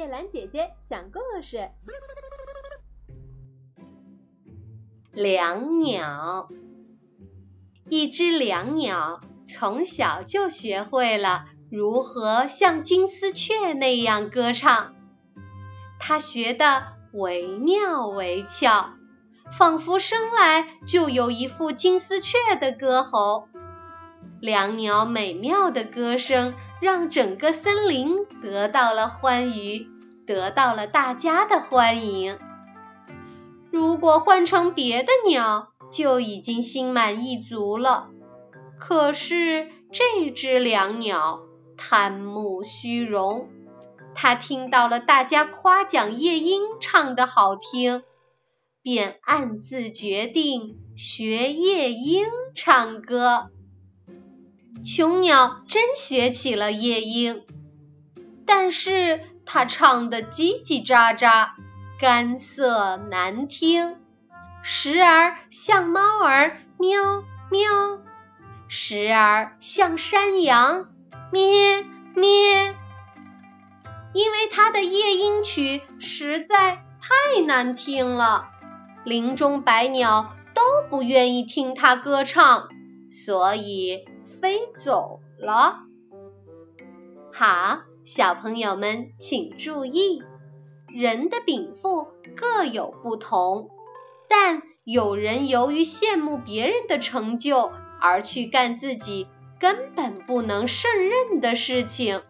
叶兰姐姐讲故事。良鸟，一只两鸟从小就学会了如何像金丝雀那样歌唱，它学得惟妙惟肖，仿佛生来就有一副金丝雀的歌喉。两鸟美妙的歌声让整个森林得到了欢愉，得到了大家的欢迎。如果换成别的鸟，就已经心满意足了。可是这只良鸟贪慕虚荣，它听到了大家夸奖夜莺唱得好听，便暗自决定学夜莺唱歌。雄鸟真学起了夜莺，但是它唱的叽叽喳喳，干涩难听，时而像猫儿喵喵，时而像山羊咩咩。因为它的夜莺曲实在太难听了，林中百鸟都不愿意听它歌唱，所以。飞走了。好，小朋友们请注意，人的禀赋各有不同，但有人由于羡慕别人的成就而去干自己根本不能胜任的事情。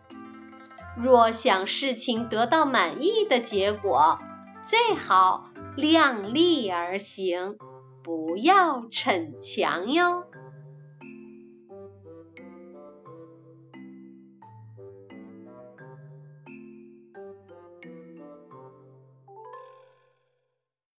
若想事情得到满意的结果，最好量力而行，不要逞强哟。